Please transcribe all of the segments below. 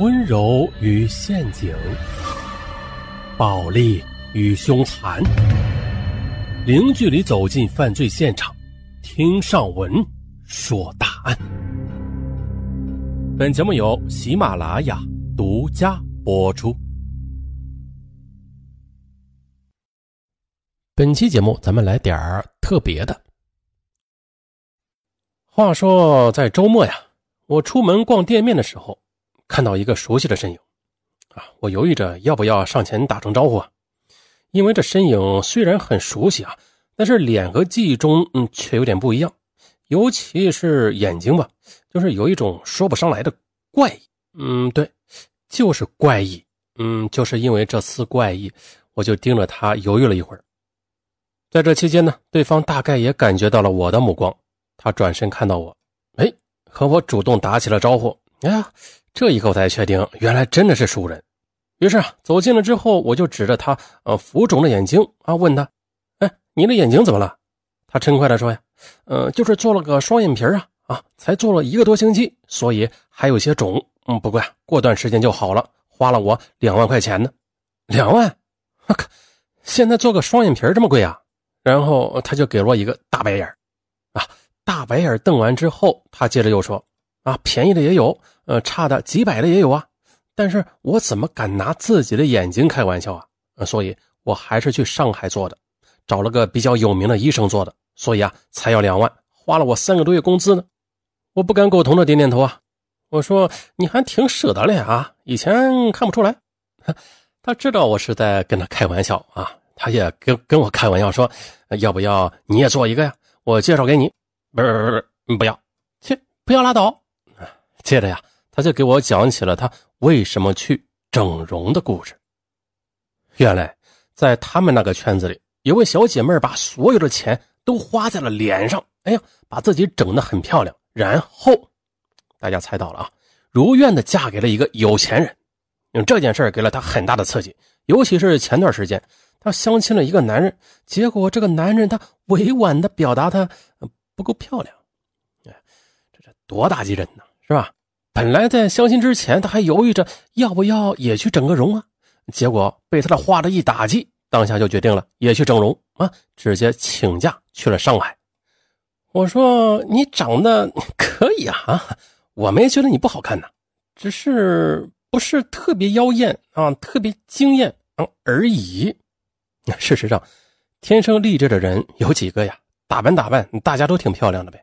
温柔与陷阱，暴力与凶残，零距离走进犯罪现场，听上文说大案。本节目由喜马拉雅独家播出。本期节目咱们来点儿特别的。话说在周末呀，我出门逛店面的时候。看到一个熟悉的身影，啊，我犹豫着要不要上前打声招呼啊，因为这身影虽然很熟悉啊，但是脸和记忆中嗯却有点不一样，尤其是眼睛吧，就是有一种说不上来的怪异。嗯，对，就是怪异。嗯，就是因为这丝怪异，我就盯着他犹豫了一会儿。在这期间呢，对方大概也感觉到了我的目光，他转身看到我，哎，和我主动打起了招呼。哎呀！这一刻我才确定，原来真的是熟人。于是啊，走近了之后，我就指着他呃浮肿的眼睛啊，问他：“哎，你的眼睛怎么了？”他嗔快的说：“呀，嗯，就是做了个双眼皮啊，啊，才做了一个多星期，所以还有些肿。嗯，不过呀，过段时间就好了，花了我两万块钱呢。两万？我靠！现在做个双眼皮这么贵啊？”然后他就给了我一个大白眼啊，大白眼瞪完之后，他接着又说：“啊，便宜的也有。”呃，差的几百的也有啊，但是我怎么敢拿自己的眼睛开玩笑啊？所以我还是去上海做的，找了个比较有名的医生做的，所以啊，才要两万，花了我三个多月工资呢。我不敢苟同的点点头啊，我说你还挺舍得嘞啊，以前看不出来。他知道我是在跟他开玩笑啊，他也跟跟我开玩笑说，要不要你也做一个呀？我介绍给你。不是不是不是，不要，切，不要拉倒。接着呀。他就给我讲起了他为什么去整容的故事。原来，在他们那个圈子里，有位小姐妹把所有的钱都花在了脸上，哎呀，把自己整得很漂亮。然后，大家猜到了啊，如愿的嫁给了一个有钱人。用这件事给了她很大的刺激，尤其是前段时间，她相亲了一个男人，结果这个男人他委婉的表达他不够漂亮。哎，这这多打击人呢，是吧？本来在相亲之前，他还犹豫着要不要也去整个容啊，结果被他的话的一打击，当下就决定了也去整容啊，直接请假去了上海。我说你长得可以啊，我没觉得你不好看呐，只是不是特别妖艳啊，特别惊艳啊而已。事实上，天生丽质的人有几个呀？打扮打扮，大家都挺漂亮的呗。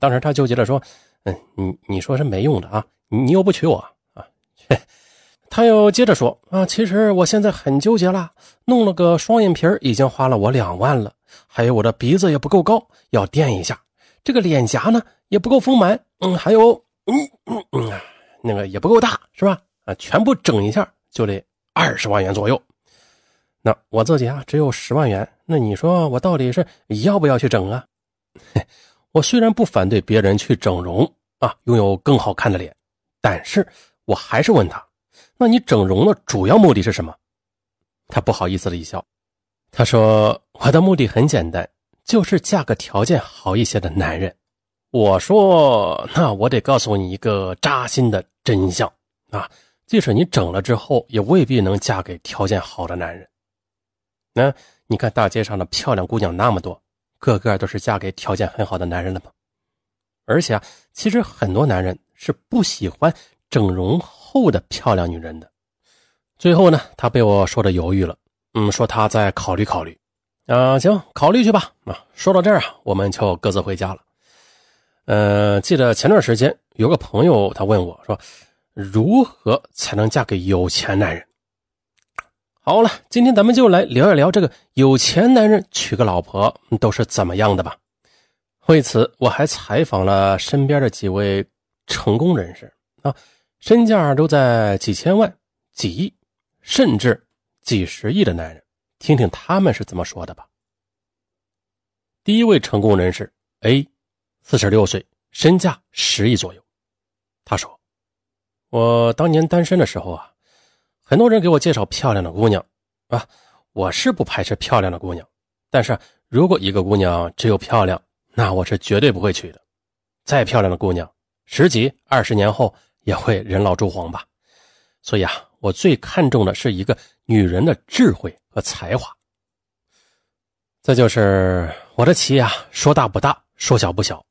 当时他纠结着说。嗯，你你说是没用的啊，你又不娶我啊？他又接着说啊，其实我现在很纠结了，弄了个双眼皮已经花了我两万了，还有我的鼻子也不够高，要垫一下，这个脸颊呢也不够丰满，嗯，还有嗯嗯嗯啊，那个也不够大，是吧？啊，全部整一下就得二十万元左右。那我自己啊只有十万元，那你说我到底是要不要去整啊？嘿 我虽然不反对别人去整容啊，拥有更好看的脸，但是我还是问他：“那你整容的主要目的是什么？”他不好意思的一笑，他说：“我的目的很简单，就是嫁个条件好一些的男人。”我说：“那我得告诉你一个扎心的真相啊，即使你整了之后，也未必能嫁给条件好的男人。那你看大街上的漂亮姑娘那么多。”个个都是嫁给条件很好的男人了吗？而且啊，其实很多男人是不喜欢整容后的漂亮女人的。最后呢，他被我说的犹豫了，嗯，说他再考虑考虑。啊，行，考虑去吧。啊，说到这儿啊，我们就各自回家了。呃，记得前段时间有个朋友他问我说，如何才能嫁给有钱男人？好了，今天咱们就来聊一聊这个有钱男人娶个老婆都是怎么样的吧。为此，我还采访了身边的几位成功人士啊，身价都在几千万、几亿，甚至几十亿的男人，听听他们是怎么说的吧。第一位成功人士 A，四十六岁，身价十亿左右。他说：“我当年单身的时候啊。”很多人给我介绍漂亮的姑娘，啊，我是不排斥漂亮的姑娘，但是如果一个姑娘只有漂亮，那我是绝对不会娶的。再漂亮的姑娘，十几二十年后也会人老珠黄吧，所以啊，我最看重的是一个女人的智慧和才华。再就是我的企业啊，说大不大，说小不小，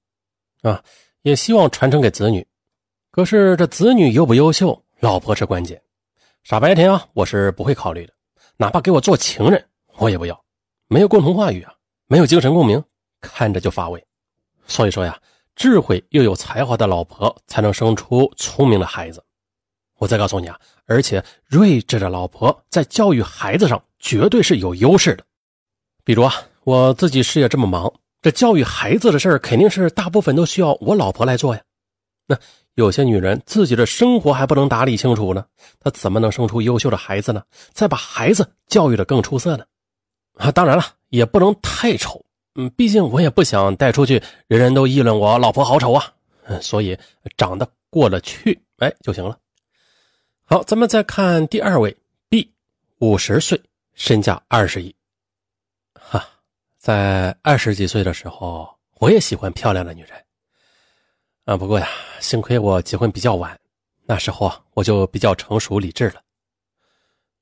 啊，也希望传承给子女。可是这子女优不优秀，老婆是关键。傻白甜啊，我是不会考虑的，哪怕给我做情人，我也不要。没有共同话语啊，没有精神共鸣，看着就乏味。所以说呀，智慧又有才华的老婆，才能生出聪明的孩子。我再告诉你啊，而且睿智的老婆在教育孩子上绝对是有优势的。比如啊，我自己事业这么忙，这教育孩子的事儿肯定是大部分都需要我老婆来做呀。那有些女人自己的生活还不能打理清楚呢，她怎么能生出优秀的孩子呢？再把孩子教育的更出色呢？啊，当然了，也不能太丑。嗯，毕竟我也不想带出去，人人都议论我老婆好丑啊。嗯，所以长得过得去，哎就行了。好，咱们再看第二位 B，五十岁，身价二十亿。哈，在二十几岁的时候，我也喜欢漂亮的女人。啊，不过呀，幸亏我结婚比较晚，那时候啊，我就比较成熟理智了。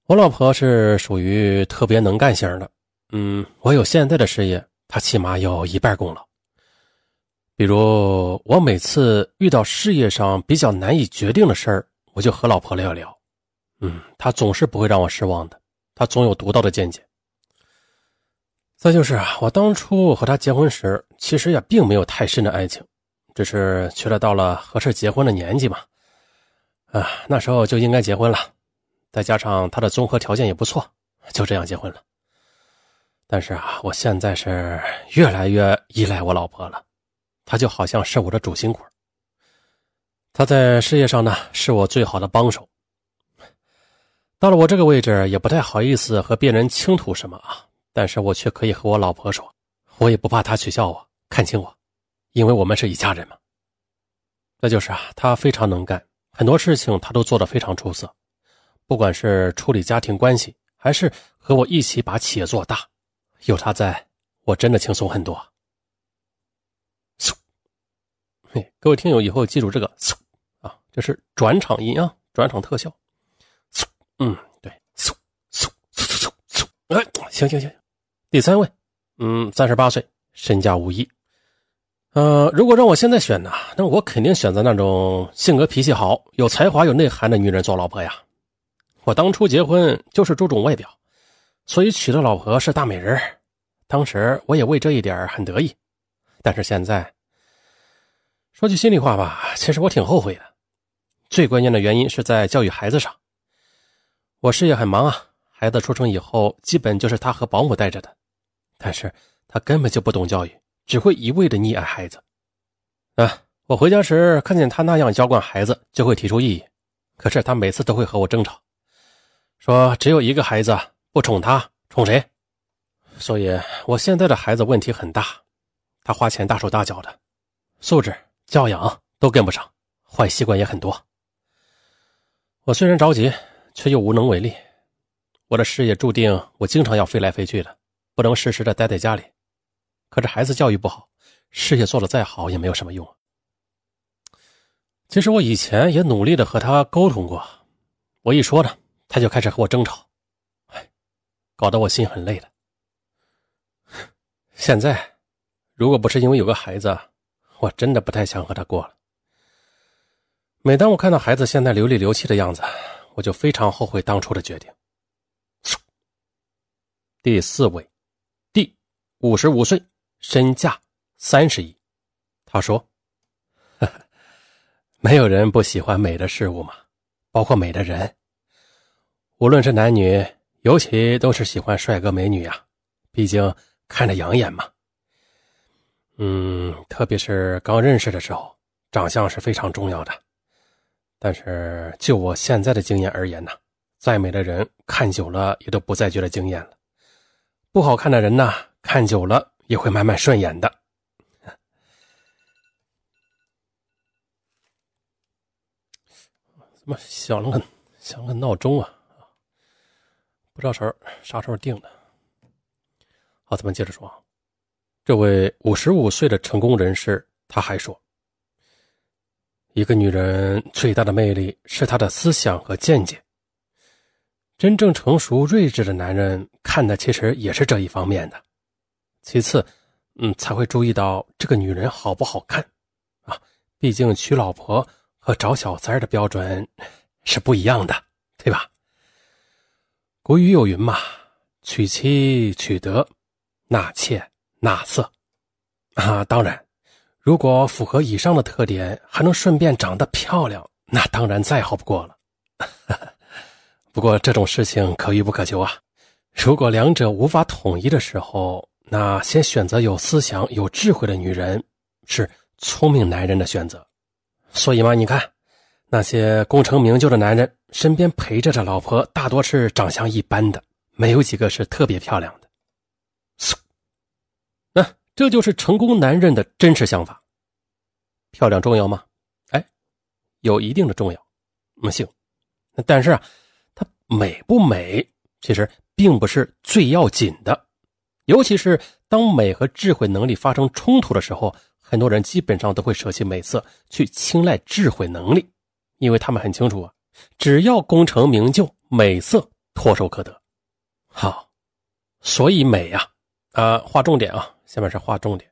我老婆是属于特别能干型的，嗯，我有现在的事业，她起码有一半功劳。比如我每次遇到事业上比较难以决定的事儿，我就和老婆聊聊，嗯，她总是不会让我失望的，她总有独到的见解。再就是啊，我当初和他结婚时，其实也并没有太深的爱情，只是觉得到了合适结婚的年纪嘛，啊，那时候就应该结婚了。再加上他的综合条件也不错，就这样结婚了。但是啊，我现在是越来越依赖我老婆了，她就好像是我的主心骨。她在事业上呢，是我最好的帮手。到了我这个位置，也不太好意思和别人倾吐什么啊。但是我却可以和我老婆说，我也不怕她取笑我、看轻我，因为我们是一家人嘛。再就是啊，他非常能干，很多事情他都做得非常出色，不管是处理家庭关系，还是和我一起把企业做大，有他在，我真的轻松很多。嗖，嘿，各位听友以后记住这个嗖啊，这是转场音啊，转场特效。嗖，嗯，对，嗖嗖嗖嗖嗖嗖，哎，行行行。第三位，嗯，三十八岁，身价五亿。呃，如果让我现在选呢，那我肯定选择那种性格脾气好、有才华、有内涵的女人做老婆呀。我当初结婚就是注重外表，所以娶的老婆是大美人。当时我也为这一点很得意。但是现在，说句心里话吧，其实我挺后悔的。最关键的原因是在教育孩子上。我事业很忙啊，孩子出生以后，基本就是他和保姆带着的。但是他根本就不懂教育，只会一味的溺爱孩子。啊，我回家时看见他那样娇惯孩子，就会提出异议。可是他每次都会和我争吵，说只有一个孩子不宠他，宠谁？所以我现在的孩子问题很大，他花钱大手大脚的，素质、教养都跟不上，坏习惯也很多。我虽然着急，却又无能为力。我的事业注定我经常要飞来飞去的。不能时时的待在家里，可这孩子教育不好，事业做的再好也没有什么用。其实我以前也努力的和他沟通过，我一说呢，他就开始和我争吵，哎，搞得我心很累的。现在，如果不是因为有个孩子，我真的不太想和他过了。每当我看到孩子现在流里流气的样子，我就非常后悔当初的决定。第四位。第五十五岁，身价三十亿。他说：“ 没有人不喜欢美的事物嘛，包括美的人。无论是男女，尤其都是喜欢帅哥美女呀，毕竟看着养眼嘛。嗯，特别是刚认识的时候，长相是非常重要的。但是就我现在的经验而言呢，再美的人看久了也都不再觉得惊艳了。不好看的人呢？”看久了也会慢慢顺眼的。怎么响了个响个闹钟啊？不知道时啥时候定的。好，咱们接着说啊。这位五十五岁的成功人士，他还说：“一个女人最大的魅力是她的思想和见解。真正成熟睿智的男人看的其实也是这一方面的。其次，嗯，才会注意到这个女人好不好看啊。毕竟娶老婆和找小三的标准是不一样的，对吧？古语有云嘛：“娶妻娶德，纳妾纳色。”啊，当然，如果符合以上的特点，还能顺便长得漂亮，那当然再好不过了。不过这种事情可遇不可求啊！如果两者无法统一的时候，那先选择有思想、有智慧的女人是聪明男人的选择。所以嘛，你看那些功成名就的男人，身边陪着的老婆大多是长相一般的，没有几个是特别漂亮的。那这就是成功男人的真实想法。漂亮重要吗？哎，有一定的重要。嗯，行。但是啊。美不美，其实并不是最要紧的，尤其是当美和智慧能力发生冲突的时候，很多人基本上都会舍弃美色，去青睐智慧能力，因为他们很清楚啊，只要功成名就，美色唾手可得。好，所以美呀，啊，划重点啊，下面是划重点，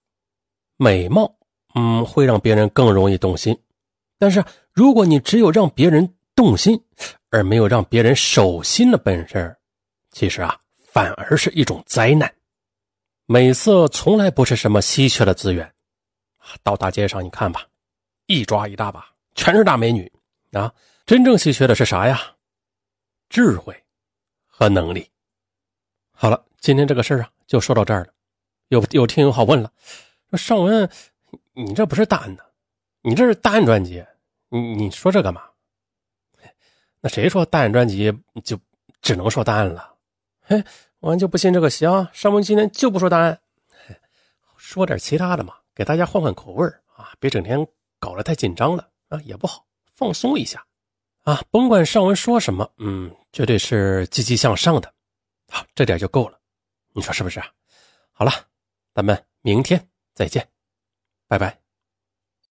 美貌，嗯，会让别人更容易动心，但是如果你只有让别人动心。而没有让别人守心的本事，其实啊，反而是一种灾难。美色从来不是什么稀缺的资源，到大街上你看吧，一抓一大把，全是大美女啊。真正稀缺的是啥呀？智慧和能力。好了，今天这个事儿啊，就说到这儿了。有有听友好问了，说尚文，你这不是答案呢，你这是答案专辑，你你说这干嘛？那谁说答案专辑就只能说答案了？嘿，我就不信这个邪啊！尚文今天就不说答案，说点其他的嘛，给大家换换口味啊！别整天搞得太紧张了啊，也不好，放松一下啊！甭管尚文说什么，嗯，绝对是积极向上的，好，这点就够了，你说是不是啊？好了，咱们明天再见，拜拜。